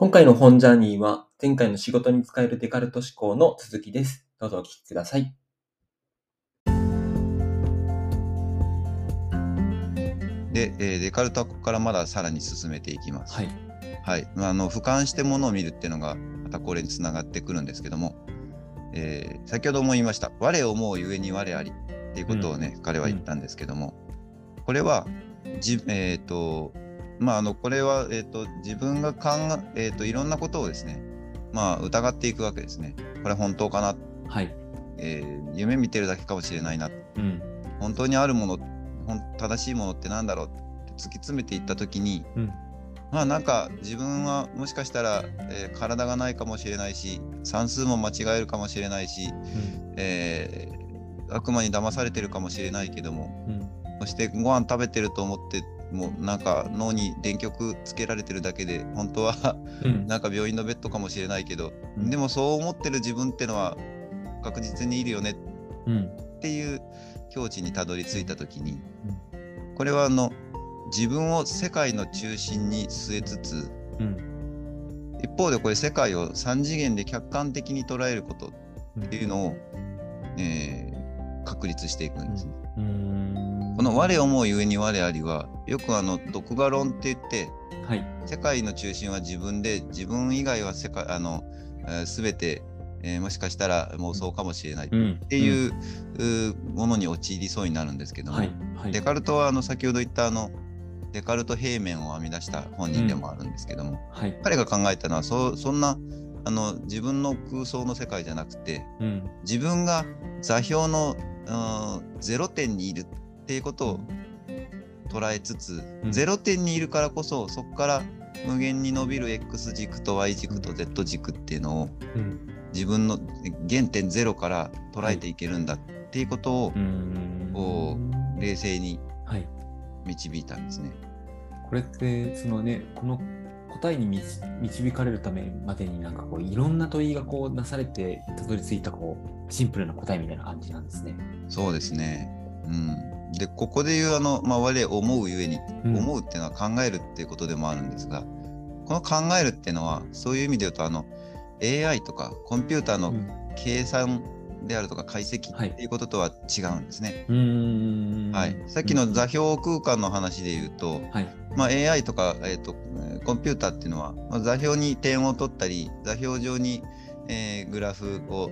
今回の本ジャーニーは前回の仕事に使えるデカルト思考の続きです。どうぞお聞きください。で、えーデカルトはここからまださらに進めていきます。はい。はい。まあ、あの、俯瞰してものを見るっていうのが、またこれにつながってくるんですけども、えー先ほども言いました、我を思うゆえに我ありっていうことをね、彼は言ったんですけども、これは、じえっ、と、まあ、あの、これは、えっ、と、自分が考え、えっ、と、いろんなことをですね、まあ、疑っていくわけですね。これ本当かな、はい。えー夢見てるだけかもしれないな、うん。本当にあるもの、正しいものってなんだろう？って突き詰めていったときに、うん。まあなんか自分はもしかしたら、えー体がないかもしれないし算数も間違えるかもしれないし、えー悪魔に騙されてるかもしれないけどもうん。そしてご飯食べてると思ってもうなんか脳に電極つけられてるだけで本当はうん。なんか病院のベッドかもしれないけど、うんでもそう思ってる自分ってのは確実にいるよねうん。っていう境地にたどり着いた時に、これはあの自分を世界の中心に据えつつうん。一方でこれ世界を3次元で客観的に捉えることっていうのを、えー確立していくんですね。うん。この我思うゆえに我ありはよくあの独画論って言ってはい。世界の中心は自分で自分以外は世界あの、えー全て、えーもしかしたら妄想かもしれないっうん。ていう,、うーものに陥りそうになるんですけども、はい。はい。デカルトはあの先ほど言ったあのデカルト平面を編み出した本人でもあるんですけども、はい。彼が考えたのはそそんなあの自分の空想の世界じゃなくてうん。自分が座標のうんゼロ点にいるっていうことを捉えつつ、うんゼロ点にいるからこそそこから無限に伸びる X 軸と Y 軸と Z 軸っていうのをうん。自分の原点ゼロから捉えていけるんだっていうことをうん。こ冷静にはい。導いたんですね。これって、そのね、この答えに導導かれるためまでになんかこういろんな問いがこうなされてたどり着いたこうシンプルな答えみたいな感じなんですね。そうですね。うん。で、ここで言うあの、まあ、我思うゆえに、うん思うっていうのは考えるっていうことでもあるんですが、この考えるっていうのは、そういう意味で言うと、あの、AI とかコンピューターのうん計算であるとか解析はいっていうこととは違うんですね。うーんはい。さっきの座標空間の話で言うと、はい。まあ、AI とか、えーとえーコンピューターっていうのは、まあ、座標に点を取ったり座標上に、えーグラフを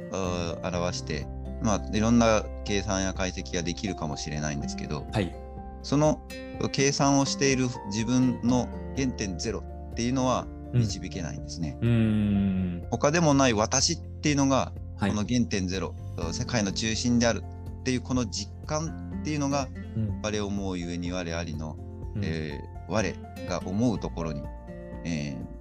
表して、まあ、いろんな計算や解析ができるかもしれないんですけどはい。その計算をしている自分の原点ゼロっていうのはうん導けないんですね。うーん。他でもない私っていうのがはい。この原点ゼロ、世界の中心であるっていうこの実感っていうのがうん我思うゆえに我ありのうんえー我が思うところに、えー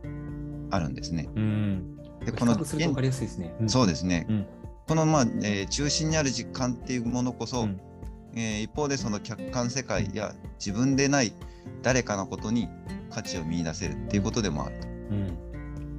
あるんですね。うん。で比較すると分かりやすいですね。そうですね。うんこの、まあえー中心にある実感っていうものこそ、うんえー一方でその客観世界や自分でない誰かのことに価値を見出せるっていうことでもあると。うん。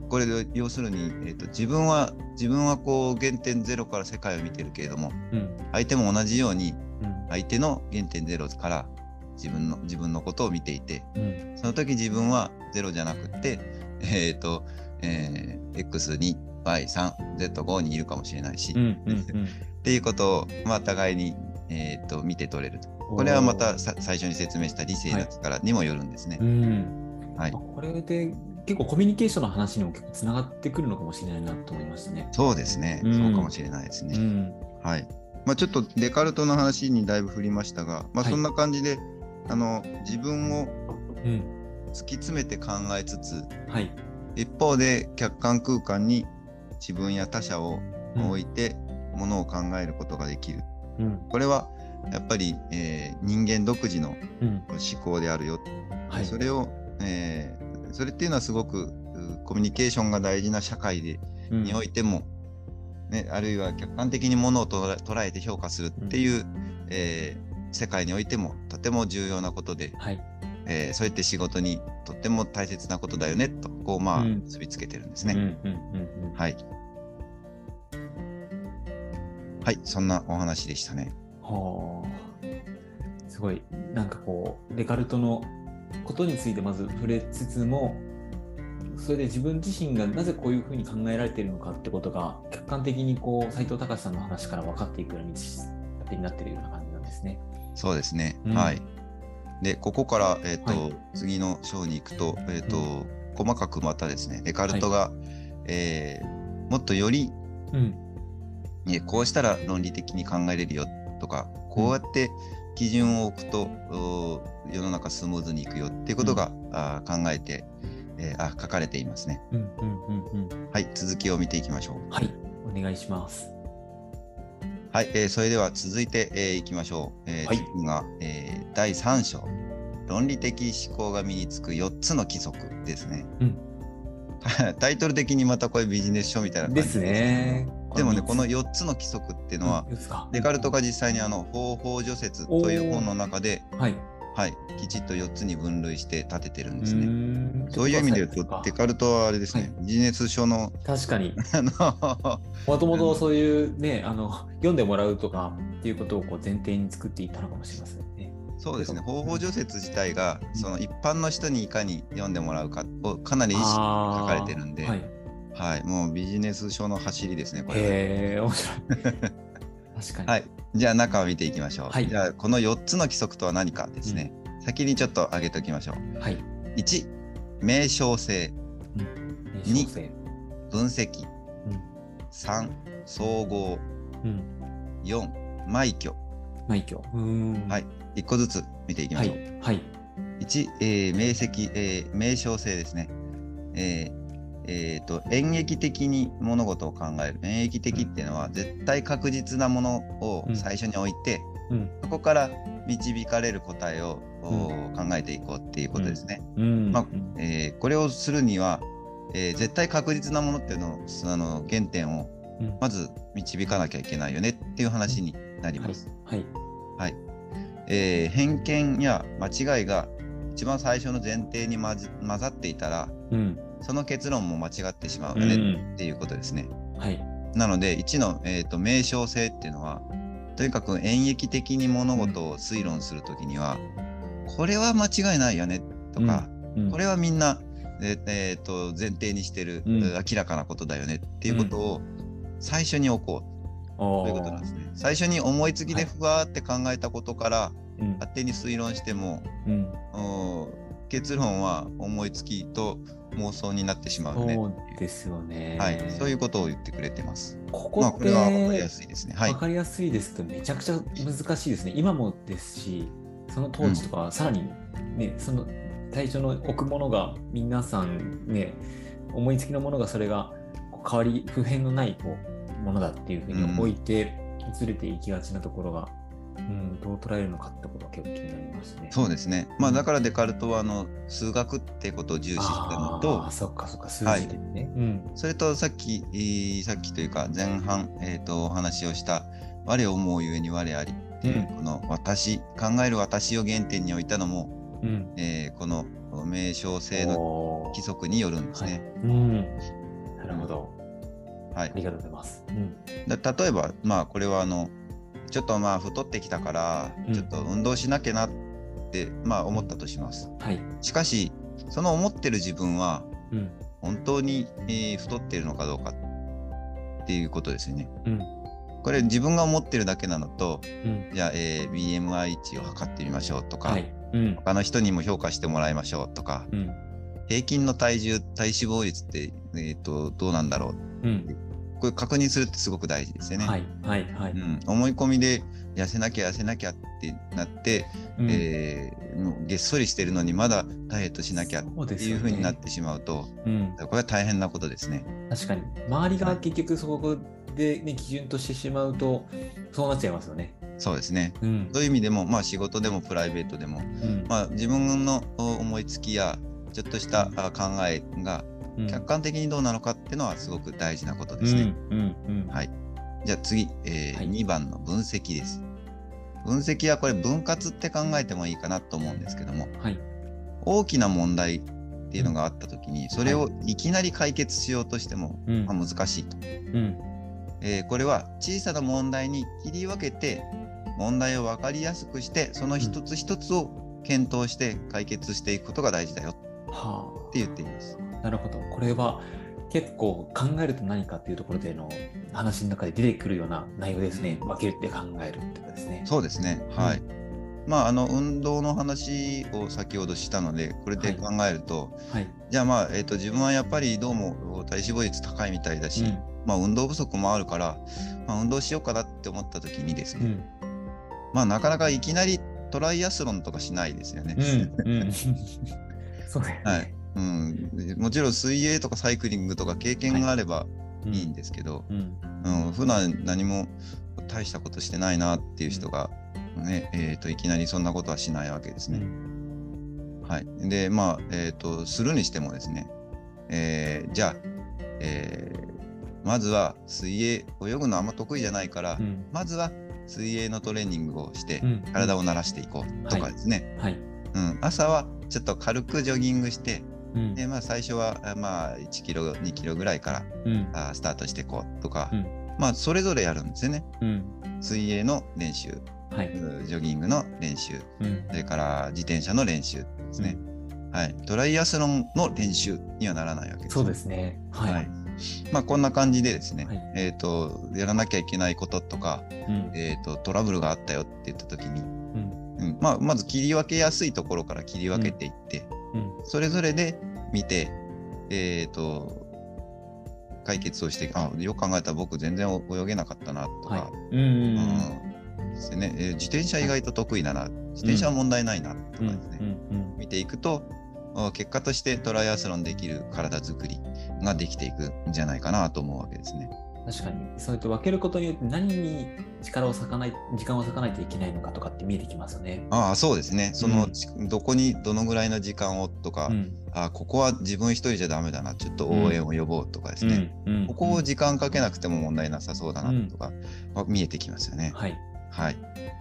これで要するに、えー、と自分は自分はこう原点ゼロから世界を見てるけれどもうん。相手も同じようにうん。相手の原点ゼロから自分の自分のことを見ていてうん。その時自分は0じゃなくって、えっ、と、えー X2、Y3、Z5 にいるかもしれないし、うん。っうん。ていうことを、まあ、互いに、えー、と見て取れると。これはまたさ最初に説明した理性の力にもよるんですねう。ん。はいあこれで結構コミュニケーションの話にも結構つながってくるのかもしれないなと思いましたね。そうですね、うんそうかもしれないですね。うん。はい。まあ、ちょっとデカルトの話にだいぶ振りましたが、まあ、はいそんな感じで、あの自分をうん。突き詰めて考えつつ、はい。一方で客観空間に自分や他者をうん置いてものを考えることができる。うん。これはやっぱり、えー人間独自のうん。思考であるよ。はい。それを、えーそれっていうのはすごくうコミュニケーションが大事な社会で、うんにおいても、ね、あるいは客観的にものを捉え捉えて評価するっていう、えー世界においてもとても重要なことで、はい。えーそうやって仕事にとっても大切なことだよねとこうまあうん結びつけてるんですうん。ね。はい。はい、そんなお話でしたね。はあ。すごい、なんかこう、デカルトのことについてまず触れつつも、それで自分自身がなぜこういうふうに考えられているのかってことが客観的にこう斉藤隆さんの話から分かっていくような道になっているような感じなんですね。そうですね。うんはい。で、ここから、えっ、と、はい次の章に行くと、えっ、と、細かくまたですね、デカルトが、えーもっとより、うんえこうしたら論理的に考えれるよとか、こうやって基準を置くと、お世の中スムーズにいくよっていうことが、あー考えて、えーあ書かれていますね。うんうんうんうんはい、続きを見ていきましょう。はいお願いします。はい、えーそれでは続いて、えーいきましょう。えーはい次が、えー第3章。論理的思考が身につく4つの規則ですね。うん タイトル的にまたこれビジネス書みたいな感じです。ね。でもね、この三4つの規則っていうつのは、デカルトが実際にあの方法除説という本の中で、はい。はい、きちっと4つに分類して立ててるんですうね。そういう意味で言うと、デカルトはあれですね、はいビジネス書の確かにあのもともとそういうねあの読んでもらうとかっていうことをこう前提に作っていったのかもしれませんね。そうですね、方法除説自体が、その一般の人にいかに読んでもらうかをかなり意識書かれてるんで、はい、はい、もうビジネス書の走りですね、これは。へえ面白い。確かに。はい、じゃあ中を見ていきましょう。はいじゃあこの4つの規則とは何かですね、先にちょっと挙げておきましょう。はい。1、名称性、二小生分析、3、総合、うん。うん。4、枚挙。枚挙。はい1個ずつ見ていきまはしょう。い。はい。1、えー名跡、えー名称性ですね。えーえーと演劇的に物事を考える演劇的っていうのは絶対確実なものをうん最初に置いて、うん。そこから導かれる答えを、お考えていこうっていうことですね。うん。まあうんえーこれをするには、えー絶対確実なものっていうのをあの原点をうんまず導かなきゃいけないよねっていう話になりはいます。。はい。はいえー偏見や間違いが一番最初の前提に混ざっていたらうん。その結論も間違ってしまううよねん。っていうことですね。はい。なので1の、えー、と名称性っていうのはとにかく演劇的に物事を推論するときには、これは間違いないよねとか、うんこれはみんな、えーえーと前提にしてる、うん明らかなことだよねっていうことを最初に置こうとということなんですね。最初に思いつきではいふわーって考えたことからうん。勝手に推論しても、うん。結論は思いつきと妄想になってしまうよねそうですよね。はい、そういうことを言ってくれてます。ここまあ、これは分かりやすいですね。はいわ。かりやすいですけど、めちゃくちゃ難しいですね。今もですし、その当時とか、さらにね、その最初の置くものが、皆さんね、思いつきのものがそれが変わり、普遍のないこうものだっていうふうに置いて、ずれていきがちなところが、うん、どう捉えるのかってことが結構気になりますね。そうですね。まあ、だからデカルトはあの数学ってことを重視したのとああ、、そっかそっか、数字でね。うん。それとさっき、えーさっきというか前半、えー、とお話をした「我を思うゆえに我あり」っていう、うんこの私考える私を原点に置いたのも、うん。えーこの名称性の規則によるんですはいね。うん。なるほど。はいありがとうございます。うん。だ例えばまあこれはあのちょっとまあ太ってきたからうんちょっと運動しなきゃなって、まあ思ったとします。はい。しかしその思ってる自分はうん。本当に、えー太っているのかどうかっていうことですよね。うん。これ自分が思ってるだけなのとうん。じゃあ、えー BMI 値を測ってみましょうとか、はい。うん。他の人にも評価してもらいましょうとかうん。平均の体重体脂肪率って、えー、とどうなんだろううん。これ確認するってすごく大事ですよね。はい。はい。はい。うん、思い込みで痩せなきゃ痩せなきゃってなって、うんえーもうげっそりしてるのにまだダイエットしなきゃっていうそうになってしまうとうん。これは大変なことですね。確かに。周りが結局そこでね、基準としてしまうと、そうなっちゃいますよね。そうですね。うん。そういう意味でも、まあ、仕事でもプライベートでも、うん。まあ、自分の思いつきやちょっとしたあ考えがうん客観的にどうなのかっていうのはすごく大事なことうん。ですね。はい。じゃあ次、えーはい2番の分析です。分析はこれ分割って考えてもいいかなと思うんですけどもはい。大きな問題っていうのがあった時にそれをいきなり解決しようとしても、うんまあ、難しいと、うん。えーこれは小さな問題に切り分けて問題を分かりやすくしてその一つ一つを検討して解決していくことが大事だよはって言っています。あ。なるほど。これは結構考えると何かっていうところでの話の中で出てくるような内容ですね。分けるって考えるってことですね。そうですね。はい。まあ、あの運動の話を先ほどしたのでこれで考えると、はい。じゃあまあ、えー、と自分はやっぱりどうも体脂肪率高いみたいだし、うんまあ、運動不足もあるから、まあ、運動しようかなって思った時にですね、うん。まあなかなかいきなりトライアスロンとかしないですよね。うん。うん。そうだよね。はいうん、もちろん水泳とかサイクリングとか経験があればうん。いいんですけど、うん。うん。普段何も大したことしてないなっていう人が、ねえー、といきなりそんなことはしないわけですね。はい、でまあ、えー、とするにしてもですね、えーじゃあ、えーまずは水泳泳ぐのあんま得意じゃないから、うん。まずは水泳のトレーニングをしてうん。体を慣らしていこうとかですね、はい。うん。朝はちょっと軽くジョギングしてうん。で、まあ、最初はあまあ1キロ2キロぐらいからうん。あスタートしていこうとか、うんまあそれぞれやるんですよねうん。水泳の練習はい。ジョギングの練習うん。それから自転車の練習ですね、はい、トライアスロンの練習にはならないわけですそうですね。はい。はいまあこんな感じでですね、はいえっ、とやらなきゃいけないこととか、うん。えー、とトラブルがあったよって言った時に、うん。うんまあ、まず切り分けやすいところから切り分けていって、うん。それぞれで見て、えっ、と解決をしてあよく考えたら僕全然泳げなかったなとか、はい。うん。うん。うんですねえー自転車意外と得意だな、自転車は問題ないなとかうん。ですね、うん。見ていくとあ結果としてトライアスロンできる体作りができていくんじゃないかなと思うわけですね。確かに、そうやって分けることによって何に力を割かない、時間を割かないといけないのかとかって見えてきますよね。ああそうですねその、うんちどこにどのぐらいの時間をとか、うん。あここは自分一人じゃダメだなちょっと応援を呼ぼうとかですね、うん。うんここを時間かけなくても問題なさそうだなとか、は見えてきますよね。はい。はい。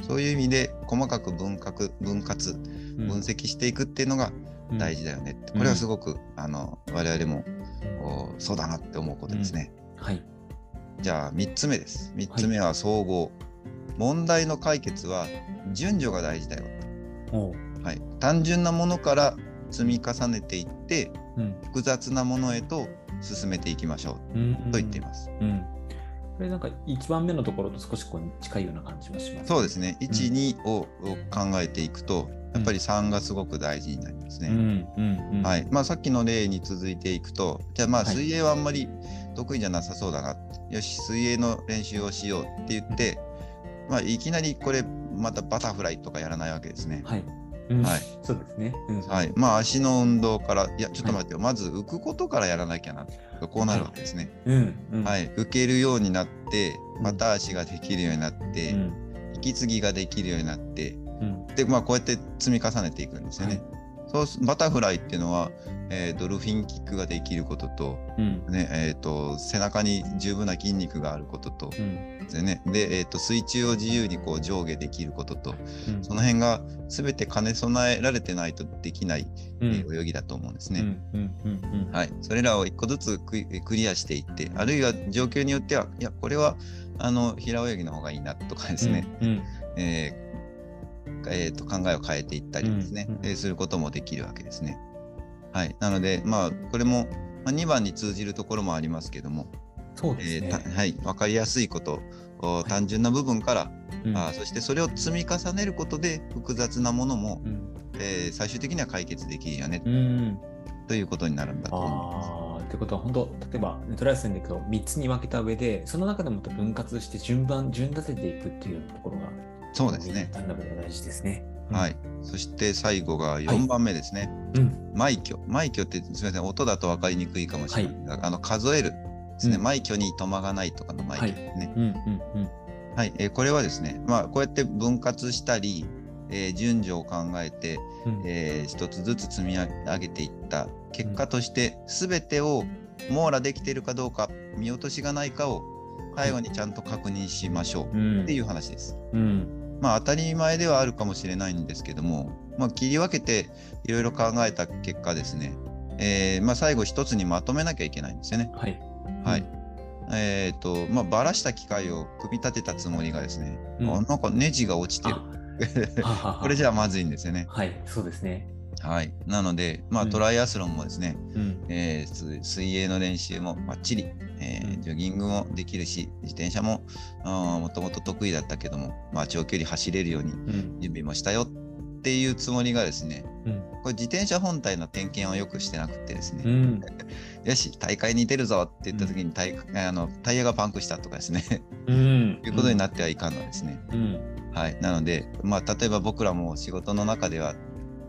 そういう意味で細かく分割分割うん分析していくっていうのが大事だよねって、これはすごく、あの我々もおそうだなって思うことですね。はい。じゃあ3つ目です。3つ目は総合。問題の解決は順序が大事だよ。と。はい。単純なものから積み重ねていってうん。複雑なものへと進めていきましょうん。うと言っています。うん。これなんか1番目のところと少しこう近いような感じもします。そうですね。1、うん2をを考えていくと、やっぱり3がすごく大事になりますね。うん。うん。うん。はいまあ、さっきの例に続いていくと、じゃあまあはい水泳はあんまり得意じゃなさそうだな、よし、水泳の練習をしようって言って、まあ、いきなりこれ、またバタフライとかやらないわけですね。はい。うんはい。そうですね。うん。はいまあ、足の運動から、いや、ちょっと待ってよ、まず浮くことからやらなきゃな、こうなるわけですね。うん。うん。。はいい、浮けるようになって、また足ができるようになって、うん。息継ぎができるようになって、うん。で、まあ、こうやって積み重ねていくんですよね。そうすバタフライっていうのは、えードルフィンキックができることと、うん。ねえー、と背中に十分な筋肉があることとうん。ですねで、えー、と水中を自由にこう上下できることとうん。その辺が全て兼ね備えられてないとできない、うん。えー泳ぎだと思うんですね。うん。うん。うん。うん。はい、それらを一個ずつクリアしていってあるいは状況によってはいやこれはあの平泳ぎの方がいいなとかですね、うん。えーえーと考えを変えていったりですね、うんうんえーすることもできるわけですね。はい、なのでまあこれも、まあ、2番に通じるところもありますけども、そうですねえー。たはい、分かりやすいこと、お単純な部分から、うんあーそしてそれを積み重ねることで複雑なものも、うん。えー最終的には解決できるよね、うん。ということになるんだと思いまああ、ってことは本当、例えば、トライアスロンでいくと3つに分けた上で、その中でも分割して順番、順立てていくっていうところが、す。そうですね。単なるで大事ですね。はい。そして最後が4番目ですね。うん。枚挙。枚挙ってすみません、音だと分かりにくいかもしれないが、あの数えるですね、うん枚挙に止まがないとかの枚挙ですね。うん。うん。うん。はい、えーこれはですね、まあ、こうやって分割したり、えー順序を考えて、うん。えー一つずつ積み上げていった結果として、すべてを網羅できているかどうか、見落としがないかを最後にちゃんと確認しましょううん。っていう話です。うん。まあ当たり前ではあるかもしれないんですけども、まあ、切り分けていろいろ考えた結果ですね、えーまあ、最後一つにまとめなきゃいけないんですよね。はい。はい。えっ、と、まあ、ばらした機械を組み立てたつもりがですね、うんあなんかネジが落ちてる。これじゃまずいんですよね。はい、そうですね。はい、なので、まあ、うんトライアスロンもですね、うん。えーす水泳の練習もバッチリ、えーうんジョギングもできるし自転車ももともと得意だったけども、まあ、長距離走れるようにうん。準備もしたよっていうつもりがですねうん。これ自転車本体の点検をよくしてなくてですね、うん。よし大会に出るぞって言った時にタイ,、あのタイヤがパンクしたとかですねうん。いうことになってはいかんのですね。うん。はい、なので、まあ、例えば僕らも仕事の中では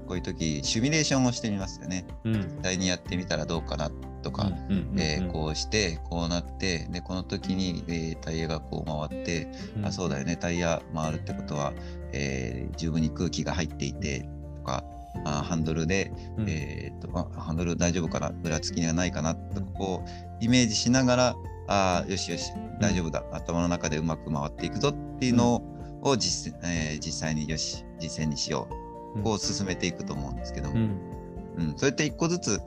こういう時シミュレーションをしてみますよね。うん。実際にやってみたらどうかなとか、うん。えーこうしてこうなってでこの時に、えータイヤがこう回って、うん。あそうだよねタイヤ回るってことは、えー十分に空気が入っていてとかあハンドルで、うん。えーとあハンドル大丈夫かな？ぐらつきがないかな？とかこうイメージしながらあーよしよし大丈夫だ、頭の中でうまく回っていくぞっていうのを実,、えー実際によし実践にしようこう進めていくと思うんですけども、うん。うん、そうやって一個ずつ、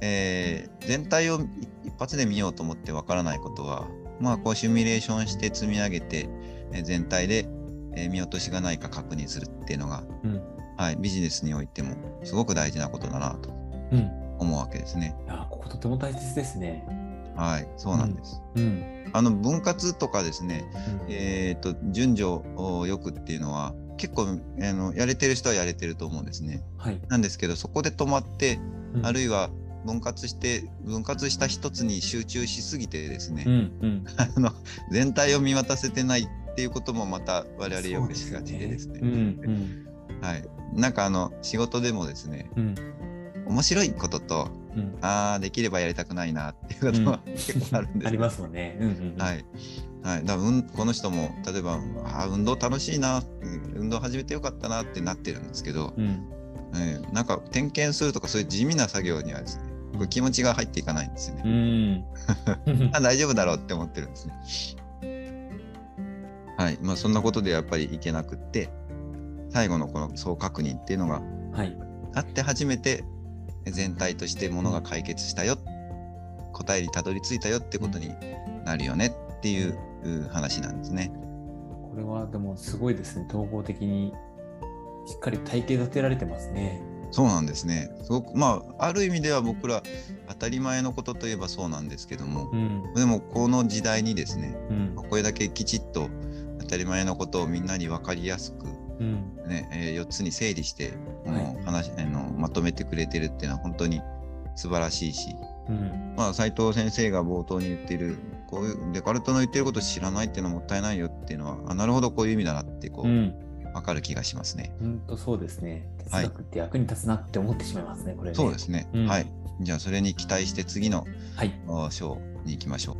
えー全体を一発で見ようと思ってわからないことは、まあ、こうシミュレーションして積み上げて、えー全体で、えー見落としがないか確認するっていうのが、うん。はい、ビジネスにおいてもすごく大事なことだなとうん。思うわけですね。いや、こことても大切ですね。はい、そうなんです。うん。あの分割とかですね、うんえー、と順序をよくっていうのは結構あのやれてる人はやれてると思うんですね。はい。なんですけどそこで止まってあるいいは分割して分割した一つに集中しすぎてですね、うん。うん。あの全体を見渡せてないっていうこともまた我々よくしがちでですねうん。うん。はい、なんかあの仕事でもですねうん。面白いこととうん。ああできればやりたくないなっていうことは結構あるんです、ありますもんね。うん。うん。はいはい、だうんこの人も例えばあー運動楽しいなうん運動始めてよかったなってなってるんですけど、うん。えーなんか点検するとかそういう地味な作業にはですねこれ気持ちが入っていかないんですよね。うん。あ大丈夫だろうって思ってるんですね。はい。まあそんなことでやっぱりいけなくって、最後のこの総確認っていうのがはい。あって初めて全体としてものが解決したよ、答えにたどり着いたよってことになるよねっていうう話なんですね。これはでもすごいですね。統合的にしっかり体系立てられてますね。そうなんですね。すごくまあある意味では僕ら当たり前のことといえばそうなんですけども、うん。でもこの時代にですね、うん。これだけきちっと当たり前のことをみんなに分かりやすくうん。ねえ4つに整理して、はい話あのまとめてくれてるっていうのは本当に素晴らしいし、うん。まあ、斉藤先生が冒頭に言っているこういうデカルトの言ってること知らないっていうのはもったいないよっていうのはあなるほどこういう意味だなってこう、うん、分かる気がしますね。本当そうですね。哲学って役に立つなって思ってしまいますね、はい、これ、ね、そうですね、うん、はい。じゃあそれに期待して次の、はい、章に行きましょう。